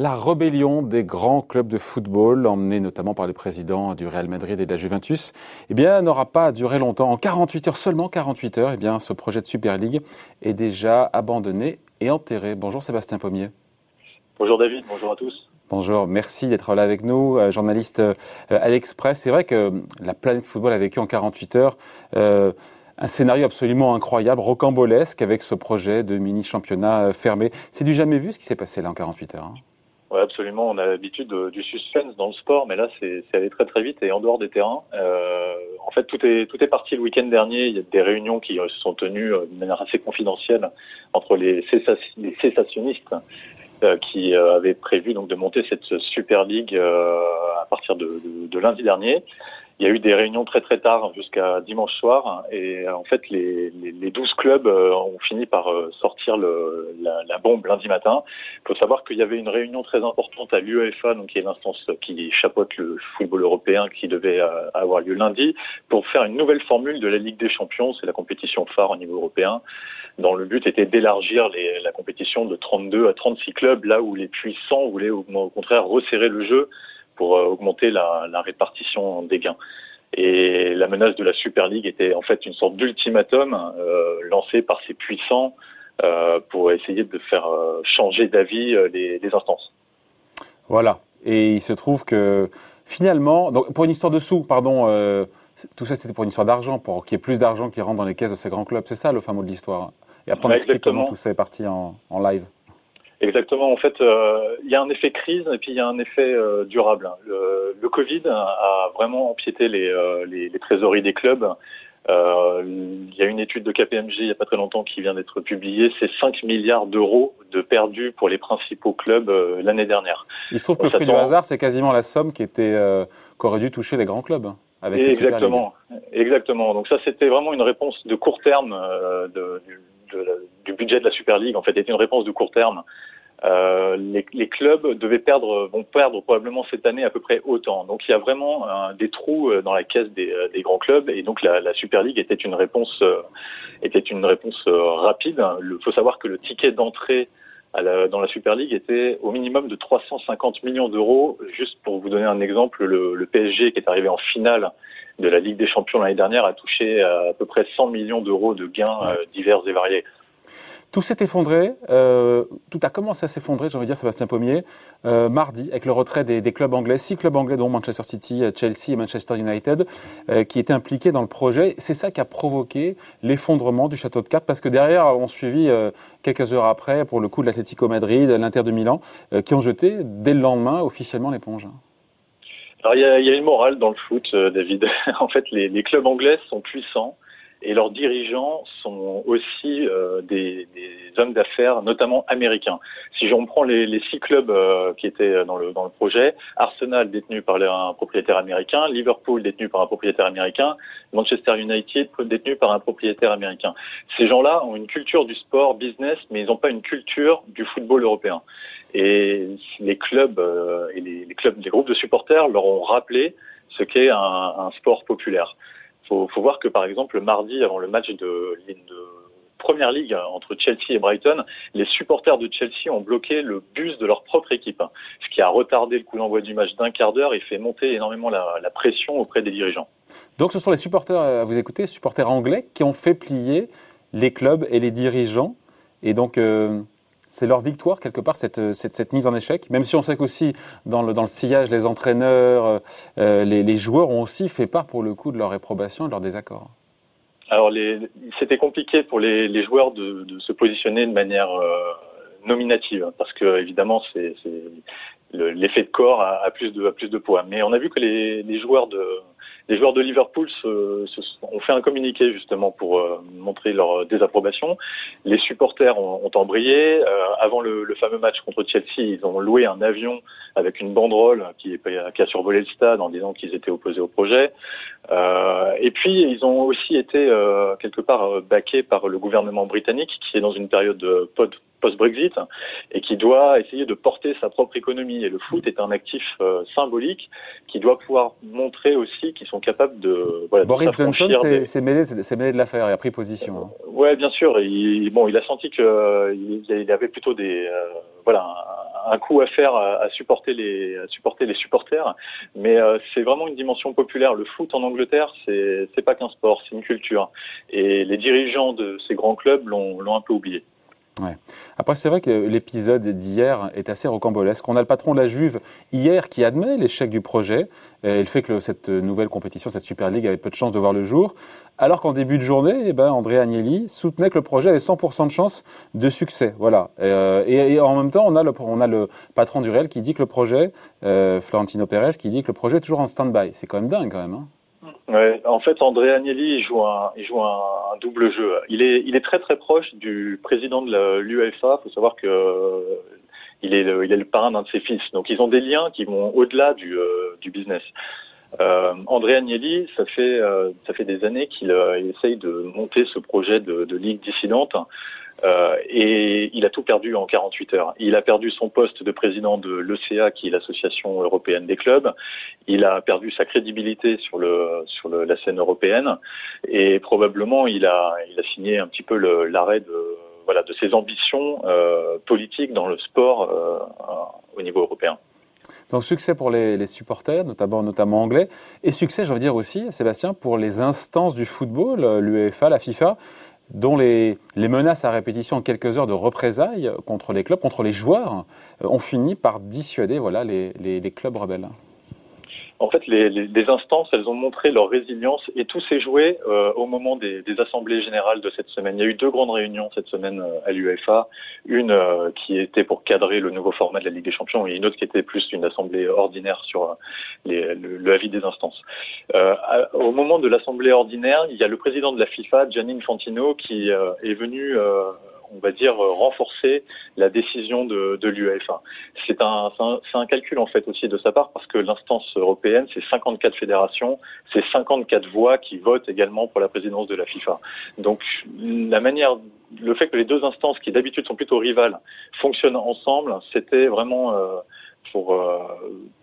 La rébellion des grands clubs de football, emmenée notamment par les présidents du Real Madrid et de la Juventus, eh bien, n'aura pas duré longtemps. En 48 heures, seulement 48 heures, eh bien, ce projet de Super League est déjà abandonné et enterré. Bonjour Sébastien Pommier. Bonjour David, bonjour à tous. Bonjour, merci d'être là avec nous, euh, journaliste euh, à l'Express. C'est vrai que la planète football a vécu en 48 heures euh, un scénario absolument incroyable, rocambolesque, avec ce projet de mini-championnat fermé. C'est du jamais vu ce qui s'est passé là en 48 heures. Hein. Oui, absolument. On a l'habitude du suspense dans le sport, mais là, c'est allé très très vite et en dehors des terrains. Euh, en fait, tout est tout est parti le week-end dernier. Il y a des réunions qui se sont tenues euh, de manière assez confidentielle entre les, cessationnistes euh, qui euh, avaient prévu donc de monter cette Super League euh, à partir de, de, de lundi dernier il y a eu des réunions très très tard jusqu'à dimanche soir et en fait les, les, les 12 clubs euh, ont fini par euh, sortir le, la, la, bombe lundi matin. Il faut savoir qu'il y avait une réunion très importante à l'UEFA, donc qui est l'instance qui chapeaute le football européen, qui devait euh, avoir lieu lundi pour faire une nouvelle formule de la Ligue des Champions. C'est la compétition phare au niveau européen, dont le but était d'élargir la compétition de 32 à 36 clubs, là où les puissants voulaient au contraire resserrer le jeu pour euh, augmenter la, la, répartition des gains. Et la menace de la Super League était en fait une sorte d'ultimatum euh, lancé par ces puissants euh, pour essayer de faire euh, changer d'avis les, les, instances. Voilà. Et il se trouve que finalement, donc pour une histoire de sous, pardon, tout ça c'était pour une histoire d'argent, pour qu'il y ait plus d'argent qui rentre dans les caisses de ces grands clubs. C'est ça le fameux de l'histoire. Et après on explique comment tout ça est parti en, en live. Exactement. En fait, euh, il y a un effet crise et puis il y a un effet euh, durable. Le, le, Covid a vraiment empiété les, euh, les, les trésoreries des clubs. Euh, il y a une étude de KPMG il n'y a pas très longtemps qui vient d'être publiée. C'est 5 milliards d'euros de perdus pour les principaux clubs euh, l'année dernière. Il se trouve que le fruit du hasard, c'est quasiment la somme qui était euh, qu'aurait dû toucher les grands clubs. Avec exactement, exactement. Donc ça, c'était vraiment une réponse de court terme de, du budget de la Super League. En fait, était une réponse de court terme euh, les, clubs devaient perdre, vont perdre probablement cette année à peu près autant. Donc il y a vraiment des trous euh, dans la caisse des, euh, des, grands clubs et donc la, la Super League était une réponse, était une réponse rapide. Il faut savoir que le ticket d'entrée dans la Super League était au minimum de 350 millions d'euros. Juste pour vous donner un exemple, le, le, PSG qui est arrivé en finale de la Ligue des Champions l'année dernière a touché à, à peu près 100 millions d'euros de gains divers et variés. Tout s'est effondré, euh, tout a commencé à s'effondrer, j'ai envie de dire, Sébastien Pommier, euh, mardi, avec le retrait des, des, clubs anglais, six clubs anglais, dont Manchester City, Chelsea et Manchester United, euh, qui étaient impliqués dans le projet. C'est ça qui a provoqué l'effondrement du château de cartes, parce que derrière, on suivi euh, quelques heures après, pour le coup, de l'Atlético Madrid, l'Inter de Milan, euh, qui ont jeté, dès le lendemain, officiellement l'éponge. Alors, il y a, y a, une morale dans le foot, euh, David. en fait, les, les clubs anglais sont puissants et leurs dirigeants sont aussi euh, des, des, hommes d'affaires, notamment américains. Si j'en prends les, les, six clubs euh, qui étaient dans le, dans le projet, Arsenal détenu par un propriétaire américain, Liverpool détenu par un propriétaire américain, Manchester United détenu par un propriétaire américain. Ces gens-là ont une culture du sport, business, mais ils n'ont pas une culture du football européen. Et les clubs euh, et les, clubs, les groupes de supporters leur ont rappelé ce qu'est un, sport populaire faut, faut voir que par exemple mardi avant le match de, de Première Ligue entre Chelsea et Brighton, les supporters de Chelsea ont bloqué le bus de leur propre équipe, ce qui a retardé le coup d'envoi du match d'un quart d'heure et fait monter énormément la, pression auprès des dirigeants. Donc ce sont les supporters, à vous écouter, supporters anglais qui ont fait plier les clubs et les dirigeants. Et donc euh, c'est leur victoire quelque part cette, cette, cette, mise en échec. Même si on sait qu'aussi dans le, dans le sillage, les entraîneurs, euh, les, les, joueurs ont aussi fait part pour le coup de leur réprobation et de leur désaccord. Alors c'était compliqué pour les, les joueurs de, de, se positionner de manière euh, nominative parce que évidemment c'est l'effet de corps a, a, plus de a plus de poids. Mais on a vu que les, les joueurs de les joueurs de Liverpool se, se, ont fait un communiqué justement pour euh, montrer leur désapprobation. Les supporters ont, ont embrayé. Euh, avant le, le, fameux match contre Chelsea, ils ont loué un avion avec une banderole qui, qui a survolé le stade en disant qu'ils étaient opposés au projet. Euh, et puis ils ont aussi été euh, quelque part euh, baqués par le gouvernement britannique qui est dans une période post-Brexit et qui doit essayer de porter sa propre économie. Et le foot est un actif euh, symbolique qui doit pouvoir montrer aussi qu'ils sont capables de. Voilà, Boris Johnson s'est mêlé, mêlé, de l'affaire et a pris position. Hein. ouais, bien sûr. Il, bon, il a senti qu'il il avait plutôt des voilà un coup à faire à, supporter les à supporter les supporters, mais c'est vraiment une dimension populaire. Le foot en Angleterre, c'est c'est pas qu'un sport, c'est une culture, et les dirigeants de ces grands clubs l'ont l'ont un peu oublié. Ouais. Après, c'est vrai que l'épisode d'hier est assez rocambolesque. On a le patron de la Juve hier qui admet l'échec du projet et le fait que cette nouvelle compétition, cette Super League, avait peu de chances de voir le jour. Alors qu'en début de journée, eh ben, André Agnelli soutenait que le projet avait 100% de chances de succès. Voilà. Euh, et, en même temps, on a, le, on a le patron du Real qui dit que le projet, euh, Florentino Pérez, qui dit que le projet est toujours en stand-by. C'est quand même dingue, quand même. Hein. En fait, André Agnelli joue un, il joue un, double jeu. Il est, il est très très proche du président de l'UEFA. Il faut savoir que il est le, il est le parrain d'un de ses fils. Donc, ils ont des liens qui vont au-delà du, euh, du business. Euh, André Agnelli, ça fait euh, ça fait des années qu'il euh, essaye de monter ce projet de, de ligue dissidente euh, et il a tout perdu en 48 heures. Il a perdu son poste de président de l'ECA, qui est l'association européenne des clubs. Il a perdu sa crédibilité sur le sur le, la scène européenne et probablement il a il a signé un petit peu l'arrêt de voilà de ses ambitions euh, politiques dans le sport euh, au niveau européen. Donc succès pour les, supporters, notamment, anglais, et succès, je veux dire aussi, Sébastien, pour les instances du football, l'UEFA, la FIFA, dont les, menaces à répétition en quelques heures de représailles contre les clubs, contre les joueurs, euh, ont fini par dissuader voilà, les clubs rebelles en fait, les, les, instances, elles ont montré leur résilience et tout s'est joué euh, au moment des, des, assemblées générales de cette semaine. Il y a eu deux grandes réunions cette semaine euh, à l'UEFA, une euh, qui était pour cadrer le nouveau format de la Ligue des Champions et une autre qui était plus une assemblée ordinaire sur les, le, le, avis des instances. au moment de l'assemblée ordinaire, il y a le président de la FIFA, Gianni Infantino, qui est venu on va dire, euh, renforcer la décision de, de l'UEFA. C'est un, un, un, calcul en fait aussi de sa part parce que l'instance européenne, c'est 54 fédérations, c'est 54 voix qui votent également pour la présidence de la FIFA. Donc la manière, le fait que les deux instances qui d'habitude sont plutôt rivales fonctionnent ensemble, c'était vraiment euh, pour euh,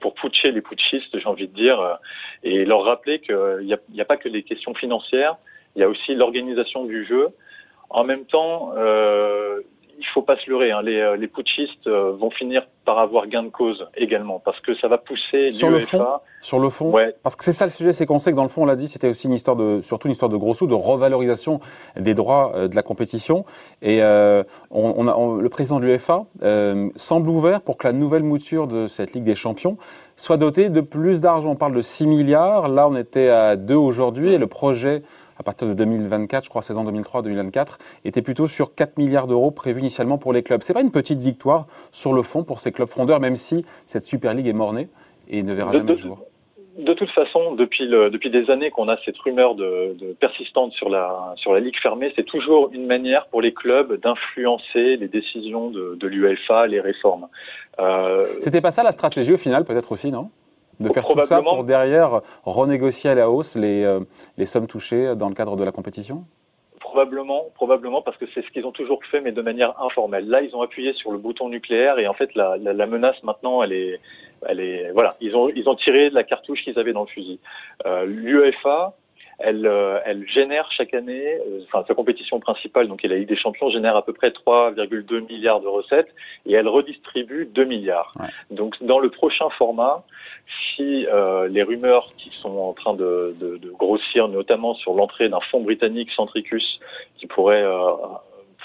pour putcher les putschistes, j'ai envie de dire, euh, et leur rappeler qu'il n'y a, a pas que les questions financières, il y a aussi l'organisation du jeu. En même temps, euh, il faut pas se leurrer. Hein. Les, euh, les putschistes euh, vont finir par avoir gain de cause également, parce que ça va pousser sur le fond. Sur le fond, ouais. parce que c'est ça le sujet, c'est qu'on sait que dans le fond, on l'a dit, c'était aussi une histoire de, surtout une histoire de gros sous, de revalorisation des droits euh, de la compétition. Et euh, on, on a, le président de l'UEFA euh, semble ouvert pour que la nouvelle mouture de cette Ligue des Champions soit dotée de plus d'argent. On parle de 6 milliards. Là, on était à 2 aujourd'hui, et le projet à partir de 2024, je crois saison 2003-2024, était plutôt sur 4 milliards d'euros prévus initialement pour les clubs. C'est pas une petite victoire sur le fond pour ces clubs frondeurs, même si cette Super League est mornée et ne verra jamais le jour. De toute façon, depuis, le, depuis des années qu'on a cette rumeur de, de, persistante sur la, sur la ligue fermée, c'est toujours une manière pour les clubs d'influencer les décisions de, de l'UEFA, les réformes. Euh... C'était pas ça la stratégie au final, peut-être aussi, non? De faire tout ça pour derrière renégocier à la hausse les, euh, les sommes touchées dans le cadre de la compétition? Probablement, probablement parce que c'est ce qu'ils ont toujours fait, mais de manière informelle. Là, ils ont appuyé sur le bouton nucléaire et en fait, la, la, la menace maintenant, elle est, elle est, voilà, ils ont, ils ont tiré la cartouche qu'ils avaient dans le fusil. Euh, L'UEFA, elle, euh, elle génère chaque année, euh, enfin sa compétition principale, donc la Ligue des Champions, génère à peu près 3,2 milliards de recettes et elle redistribue 2 milliards. Ouais. Donc dans le prochain format, si euh, les rumeurs qui sont en train de, de, de grossir, notamment sur l'entrée d'un fonds britannique Centricus, qui pourrait euh,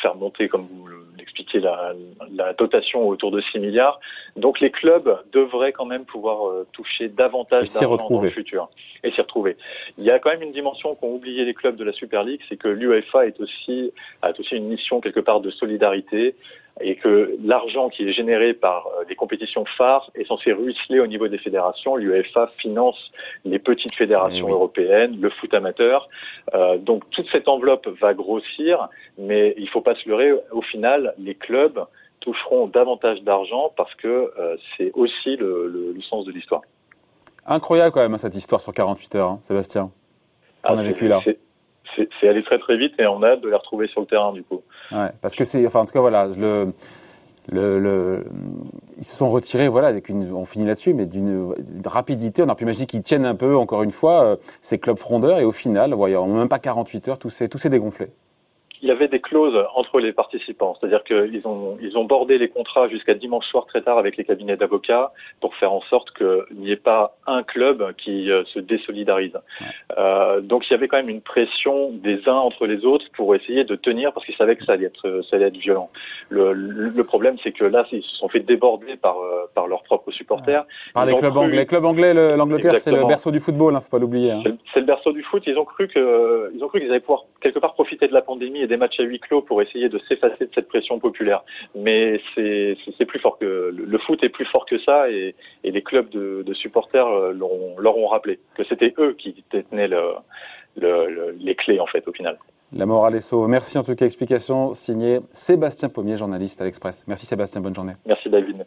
faire monter, comme vous l'expliquez, la, la, dotation autour de 6 milliards. Donc les clubs devraient quand même pouvoir euh, toucher davantage d'argent dans le futur et s'y retrouver. Il y a quand même une dimension qu'ont oublié les clubs de la Super League, c'est que l'UEFA est aussi a aussi une mission quelque part de solidarité et que l'argent qui est généré par euh, les compétitions phares est censé ruisseler au niveau des fédérations. L'UEFA finance les petites fédérations oui. européennes, le foot amateur. Euh, donc toute cette enveloppe va grossir, mais il ne faut pas se leurrer. Au final, les clubs toucheront davantage d'argent parce que euh, c'est aussi le, le, le, sens de l'histoire. Incroyable quand même cette histoire sur 48 heures, hein, Sébastien. Qu'on ah, a vécu là c'est allé très très vite et on a hâte de les retrouver sur le terrain du coup. Parce que c'est, enfin en tout cas voilà, ils se sont retirés, voilà, avec une, on finit là-dessus, mais d'une rapidité. On a pu imaginer qu'ils tiennent un peu, encore une fois, euh, ces clubs frondeurs, et au final, en même pas 48 heures, tout s'est dégonflé. Il y avait des clauses entre les participants, c'est-à-dire qu'ils ont ils ont bordé les contrats jusqu'à dimanche soir très tard avec les cabinets d'avocats pour faire en sorte qu'il n'y ait pas un club qui euh, se désolidarise. Euh, donc il y avait quand même une pression des uns entre les autres pour essayer de tenir parce qu'ils savaient que ça allait être ça allait être violent. Le, le, problème c'est que là ils se sont fait déborder par euh, par leurs propres supporters. Par les clubs anglais. Club anglais, l'Angleterre c'est le berceau du football, hein, faut pas l'oublier. Hein. C'est le berceau du foot. Ils ont cru que ils ont cru qu'ils allaient pouvoir quelque part profiter de la pandémie et des matchs à huis clos pour essayer de s'effacer de cette pression populaire. Mais c'est plus fort que le foot est plus fort que ça et, et les clubs de, de supporters leur ont rappelé que c'était eux qui détenaient le, le, les clés en fait au final. La morale est sauve. Merci en tout cas. Explication signée Sébastien Pommier, journaliste à l'Express. Merci Sébastien, bonne journée. Merci David.